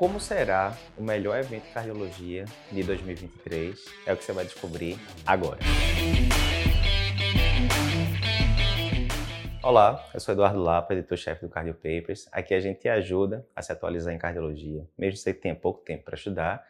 Como será o melhor evento de cardiologia de 2023? É o que você vai descobrir agora. Olá, eu sou Eduardo Lapa, editor-chefe do Cardio Papers. Aqui a gente te ajuda a se atualizar em cardiologia, mesmo que você tenha pouco tempo para estudar.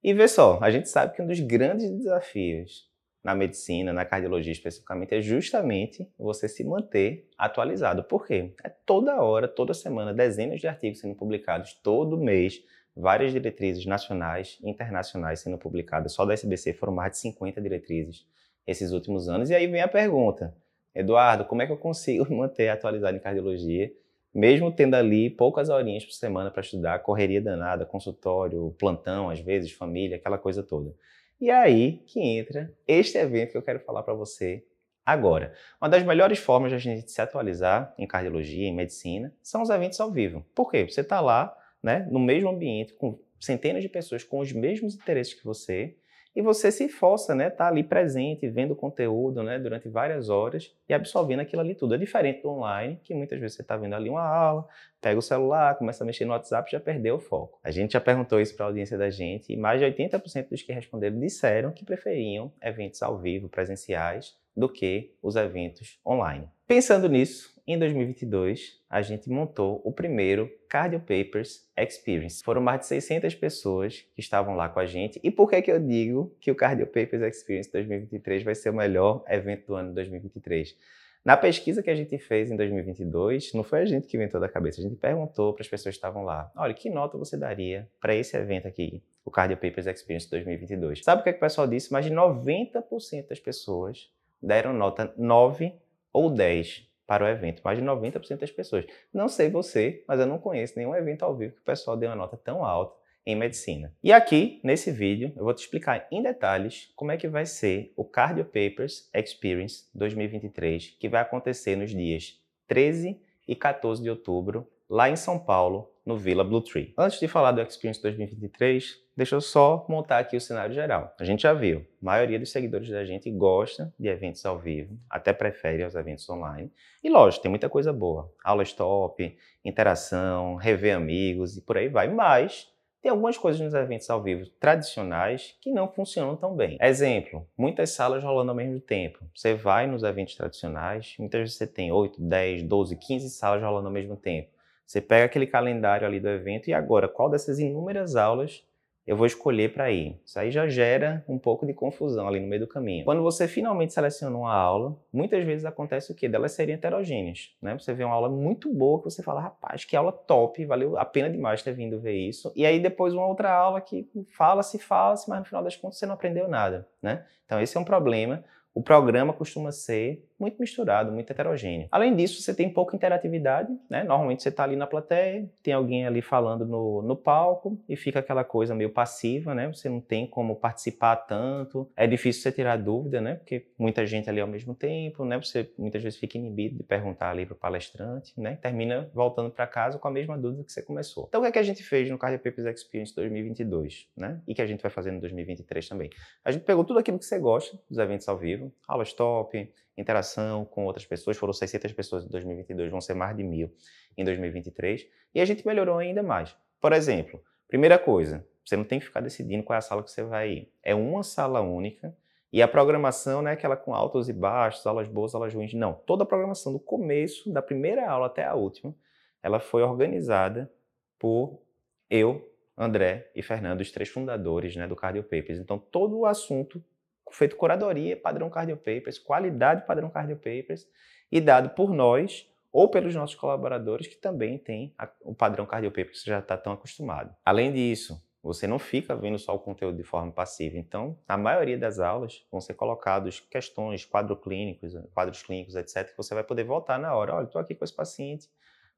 E vê só, a gente sabe que um dos grandes desafios na medicina, na cardiologia especificamente, é justamente você se manter atualizado. Por quê? É toda hora, toda semana, dezenas de artigos sendo publicados, todo mês, várias diretrizes nacionais e internacionais sendo publicadas. Só da SBC foram mais de 50 diretrizes esses últimos anos. E aí vem a pergunta, Eduardo, como é que eu consigo manter atualizado em cardiologia, mesmo tendo ali poucas horinhas por semana para estudar, correria danada, consultório, plantão, às vezes, família, aquela coisa toda. E é aí que entra este evento que eu quero falar para você agora. Uma das melhores formas de a gente se atualizar em cardiologia, em medicina, são os eventos ao vivo. Por quê? Você está lá, né, no mesmo ambiente, com centenas de pessoas com os mesmos interesses que você, e você se força, né, tá ali presente, vendo o conteúdo, né, durante várias horas e absorvendo aquilo ali tudo. É diferente do online, que muitas vezes você está vendo ali uma aula, pega o celular, começa a mexer no WhatsApp, já perdeu o foco. A gente já perguntou isso para a audiência da gente e mais de 80% dos que responderam disseram que preferiam eventos ao vivo, presenciais, do que os eventos online. Pensando nisso, em 2022, a gente montou o primeiro Cardio Papers Experience. Foram mais de 600 pessoas que estavam lá com a gente. E por que, que eu digo que o Cardio Papers Experience 2023 vai ser o melhor evento do ano de 2023? Na pesquisa que a gente fez em 2022, não foi a gente que inventou da cabeça, a gente perguntou para as pessoas que estavam lá: olha, que nota você daria para esse evento aqui, o Cardio Papers Experience 2022? Sabe o que, é que o pessoal disse? Mais de 90% das pessoas deram nota 9 ou 10 para o evento, mais de 90% das pessoas. Não sei você, mas eu não conheço nenhum evento ao vivo que o pessoal dê uma nota tão alta em medicina. E aqui, nesse vídeo, eu vou te explicar em detalhes como é que vai ser o Cardio Papers Experience 2023, que vai acontecer nos dias 13 e 14 de outubro, lá em São Paulo, no Villa Blue Tree. Antes de falar do Experience 2023, deixa eu só montar aqui o cenário geral. A gente já viu, a maioria dos seguidores da gente gosta de eventos ao vivo, até prefere os eventos online. E lógico, tem muita coisa boa. Aulas top, interação, rever amigos e por aí vai. Mas tem algumas coisas nos eventos ao vivo tradicionais que não funcionam tão bem. Exemplo, muitas salas rolando ao mesmo tempo. Você vai nos eventos tradicionais, muitas vezes você tem 8, 10, 12, 15 salas rolando ao mesmo tempo. Você pega aquele calendário ali do evento e agora, qual dessas inúmeras aulas eu vou escolher para ir. Isso aí já gera um pouco de confusão ali no meio do caminho. Quando você finalmente seleciona uma aula, muitas vezes acontece o quê? Delas serem heterogêneas, né? Você vê uma aula muito boa que você fala, rapaz, que aula top, valeu a pena demais ter vindo ver isso. E aí depois uma outra aula que fala-se, fala-se, mas no final das contas você não aprendeu nada, né? Então esse é um problema. O programa costuma ser muito misturado, muito heterogêneo. Além disso, você tem pouca interatividade, né? Normalmente você está ali na plateia, tem alguém ali falando no, no palco e fica aquela coisa meio passiva, né? Você não tem como participar tanto, é difícil você tirar dúvida, né? Porque muita gente ali ao mesmo tempo, né? Você muitas vezes fica inibido de perguntar ali para o palestrante, né? Termina voltando para casa com a mesma dúvida que você começou. Então, o que, é que a gente fez no Cardio Papers Experience 2022, né? E que a gente vai fazer no 2023 também? A gente pegou tudo aquilo que você gosta dos eventos ao vivo, aulas top, interação com outras pessoas. Foram 600 pessoas em 2022, vão ser mais de mil em 2023. E a gente melhorou ainda mais. Por exemplo, primeira coisa, você não tem que ficar decidindo qual é a sala que você vai ir. É uma sala única e a programação não é aquela com altos e baixos, aulas boas, aulas ruins. Não. Toda a programação do começo, da primeira aula até a última, ela foi organizada por eu, André e Fernando, os três fundadores né, do Cardio Papers. Então, todo o assunto feito curadoria padrão Cardio Papers, qualidade padrão Cardio Papers e dado por nós ou pelos nossos colaboradores que também têm o padrão Cardio Papers, que você já está tão acostumado. Além disso, você não fica vendo só o conteúdo de forma passiva. Então, a maioria das aulas vão ser colocados questões, quadros clínicos, quadros clínicos, etc., que você vai poder voltar na hora. Olha, estou aqui com esse paciente,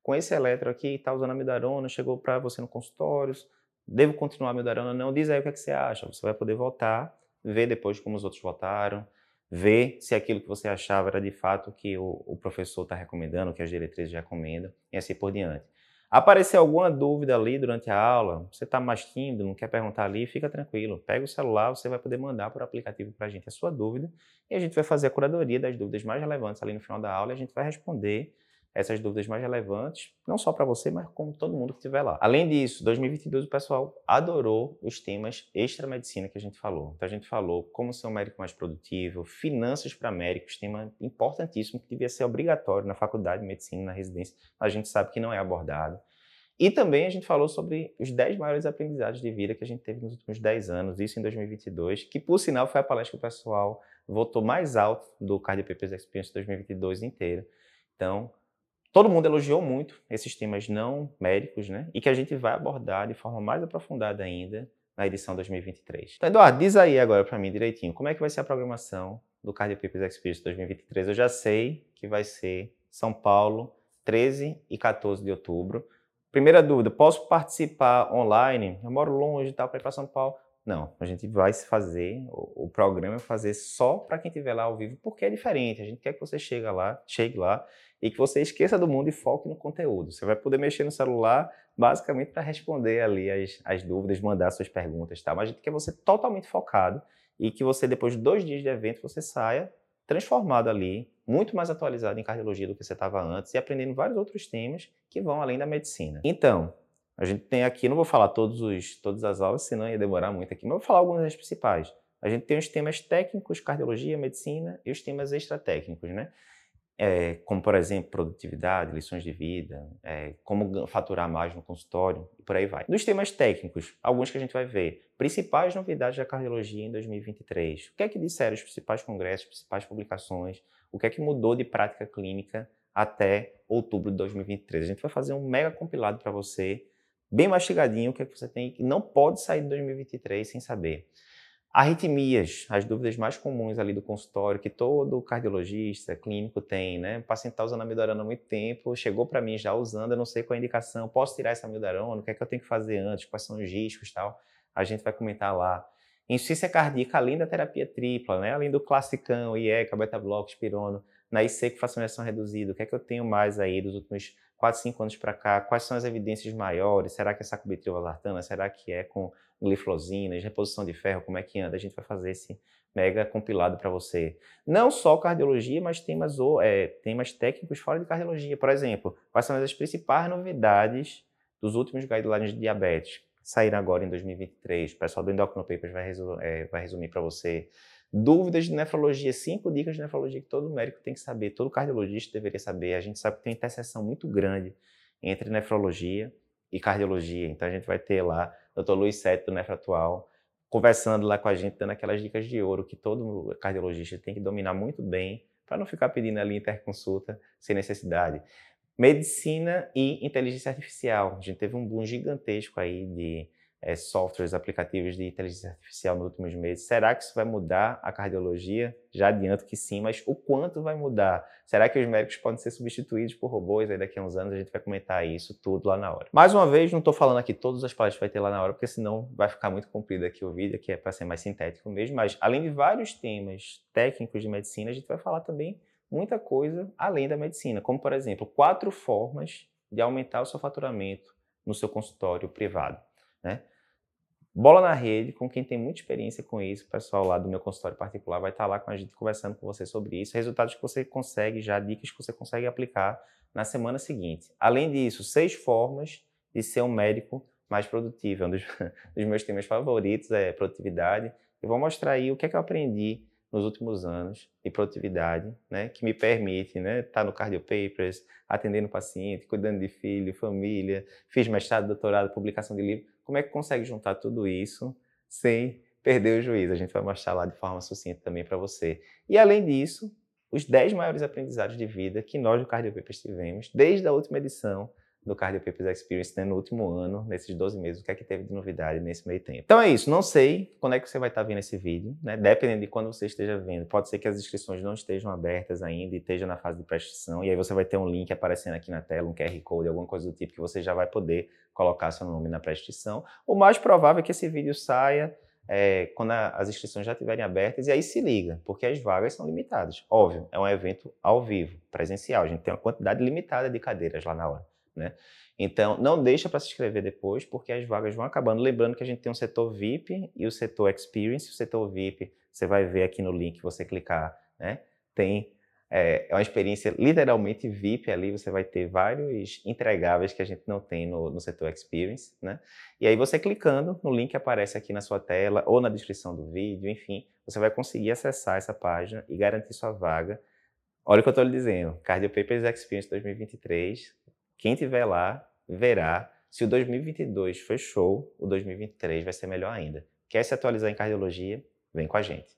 com esse eletro aqui, está usando a chegou para você no consultório, devo continuar a? Não, diz aí o que, é que você acha. Você vai poder voltar ver depois como os outros votaram, ver se aquilo que você achava era de fato que o, o professor está recomendando, que as diretrizes recomendam, e assim por diante. Aparecer alguma dúvida ali durante a aula, você está mais tímido, não quer perguntar ali, fica tranquilo. Pega o celular, você vai poder mandar por aplicativo para a gente a sua dúvida e a gente vai fazer a curadoria das dúvidas mais relevantes ali no final da aula e a gente vai responder essas dúvidas mais relevantes, não só para você, mas como todo mundo que estiver lá. Além disso, 2022 o pessoal adorou os temas extra-medicina que a gente falou. Então a gente falou como ser um médico mais produtivo, finanças para médicos, tema importantíssimo que devia ser obrigatório na faculdade de medicina, na residência, a gente sabe que não é abordado. E também a gente falou sobre os 10 maiores aprendizados de vida que a gente teve nos últimos 10 anos, isso em 2022, que por sinal foi a palestra que o pessoal votou mais alto do Cardio Papers Experience 2022 inteiro. Então, todo mundo elogiou muito esses temas não médicos, né? E que a gente vai abordar de forma mais aprofundada ainda na edição 2023. Então, Eduardo, diz aí agora para mim direitinho, como é que vai ser a programação do Cardio Papers Experience 2023? Eu já sei que vai ser São Paulo, 13 e 14 de outubro. Primeira dúvida, posso participar online? Eu moro longe e tal, para ir para São Paulo. Não, a gente vai se fazer, o, programa é fazer só para quem estiver lá ao vivo, porque é diferente. A gente quer que você chegue lá, chegue lá e que você esqueça do mundo e foque no conteúdo. Você vai poder mexer no celular basicamente para responder ali as, as dúvidas, mandar suas perguntas, tá? Mas a gente quer você totalmente focado e que você, depois de dois dias de evento, você saia transformado ali, muito mais atualizado em cardiologia do que você estava antes e aprendendo vários outros temas que vão além da medicina. Então, a gente tem aqui, não vou falar todos os, todas as aulas, senão ia demorar muito aqui, mas vou falar alguns das principais. A gente tem os temas técnicos, cardiologia, medicina e os temas extratécnicos, né? É, como, por exemplo, produtividade, lições de vida, é, como faturar mais no consultório e por aí vai. Dos temas técnicos, alguns que a gente vai ver. Principais novidades da cardiologia em 2023. O que é que disseram os principais congressos, principais publicações? O que é que mudou de prática clínica até outubro de 2023? A gente vai fazer um mega compilado para você, bem mastigadinho, o que é que você tem que não pode sair de 2023 sem saber. Arritmias, as dúvidas mais comuns ali do consultório, que todo cardiologista clínico tem, né? O paciente está usando amiodarona há muito tempo, chegou para mim já usando, eu não sei qual é a indicação, posso tirar essa amiodarona, o que é que eu tenho que fazer antes, quais são os riscos tal. A gente vai comentar lá. Insuficiência cardíaca, além da terapia tripla, né? Além do classicão, IECA, beta-bloco, espirono, na IC que fracionação reduzida, o que é que eu tenho mais aí dos últimos 4, 5 anos para cá? Quais são as evidências maiores? Será que é sacubitril valsartana? Será que é com gliflosinas, reposição de ferro, como é que anda? A gente vai fazer esse mega compilado para você. Não só cardiologia, mas temas, é, temas técnicos fora de cardiologia. Por exemplo, quais são as principais novidades dos últimos guidelines de diabetes? Saíram agora em 2023. O pessoal do Endocrino Papers vai, é, vai resumir para você. Dúvidas de nefrologia, cinco dicas de nefrologia que todo médico tem que saber, todo cardiologista deveria saber. A gente sabe que tem interseção muito grande entre nefrologia e cardiologia. Então a gente vai ter lá o Dr. Luiz Sete do Nefro Atual conversando lá com a gente, dando aquelas dicas de ouro que todo cardiologista tem que dominar muito bem para não ficar pedindo ali interconsulta sem necessidade. Medicina e inteligência artificial. A gente teve um boom gigantesco aí de é, softwares, aplicativos de inteligência artificial nos últimos meses. Será que isso vai mudar a cardiologia? Já adianto que sim, mas o quanto vai mudar? Será que os médicos podem ser substituídos por robôs aí daqui a uns anos? A gente vai comentar isso tudo lá na hora. Mais uma vez, não estou falando aqui todas as palestras que vai ter lá na hora, porque senão vai ficar muito comprido aqui o vídeo, que é para ser mais sintético mesmo, mas além de vários temas técnicos de medicina, a gente vai falar também muita coisa além da medicina, como por exemplo, quatro formas de aumentar o seu faturamento no seu consultório privado. Né? Bola na rede, com quem tem muita experiência com isso, o pessoal lá do meu consultório particular vai estar lá com a gente conversando com você sobre isso, resultados que você consegue já, dicas que você consegue aplicar na semana seguinte. Além disso, seis formas de ser um médico mais produtivo. Um dos, dos meus temas favoritos é produtividade. Eu vou mostrar aí o que é que eu aprendi nos últimos anos de produtividade, né, que me permite estar né, tá no Cardio Papers, atendendo paciente, cuidando de filho, família, fiz mestrado, doutorado, publicação de livro. Como é que consegue juntar tudo isso sem perder o juízo? A gente vai mostrar lá de forma sucinta também para você. E além disso, os 10 maiores aprendizados de vida que nós do Cardio Papers tivemos desde a última edição do Cardio Experience né, no último ano, nesses 12 meses, o que é que teve de novidade nesse meio tempo. Então é isso, não sei quando é que você vai estar vendo esse vídeo, né? dependendo de quando você esteja vendo. Pode ser que as inscrições não estejam abertas ainda e esteja na fase de prescrição, e aí você vai ter um link aparecendo aqui na tela, um QR Code, alguma coisa do tipo, que você já vai poder colocar seu nome na prescrição. O mais provável é que esse vídeo saia é, quando a, as inscrições já estiverem abertas, e aí se liga, porque as vagas são limitadas. Óbvio, é um evento ao vivo, presencial, a gente tem uma quantidade limitada de cadeiras lá na hora né? Então, não deixa para se inscrever depois, porque as vagas vão acabando. Lembrando que a gente tem um setor VIP e o setor Experience. O setor VIP, você vai ver aqui no link, você clicar, né? Tem é, é uma experiência literalmente VIP ali, você vai ter vários entregáveis que a gente não tem no, no setor Experience, né? E aí você clicando no link que aparece aqui na sua tela ou na descrição do vídeo, enfim, você vai conseguir acessar essa página e garantir sua vaga. Olha o que eu estou lhe dizendo, Cardio Papers Experience 2023, quem tiver lá verá se o 2022 foi show, o 2023 vai ser melhor ainda. Quer se atualizar em cardiologia? Vem com a gente.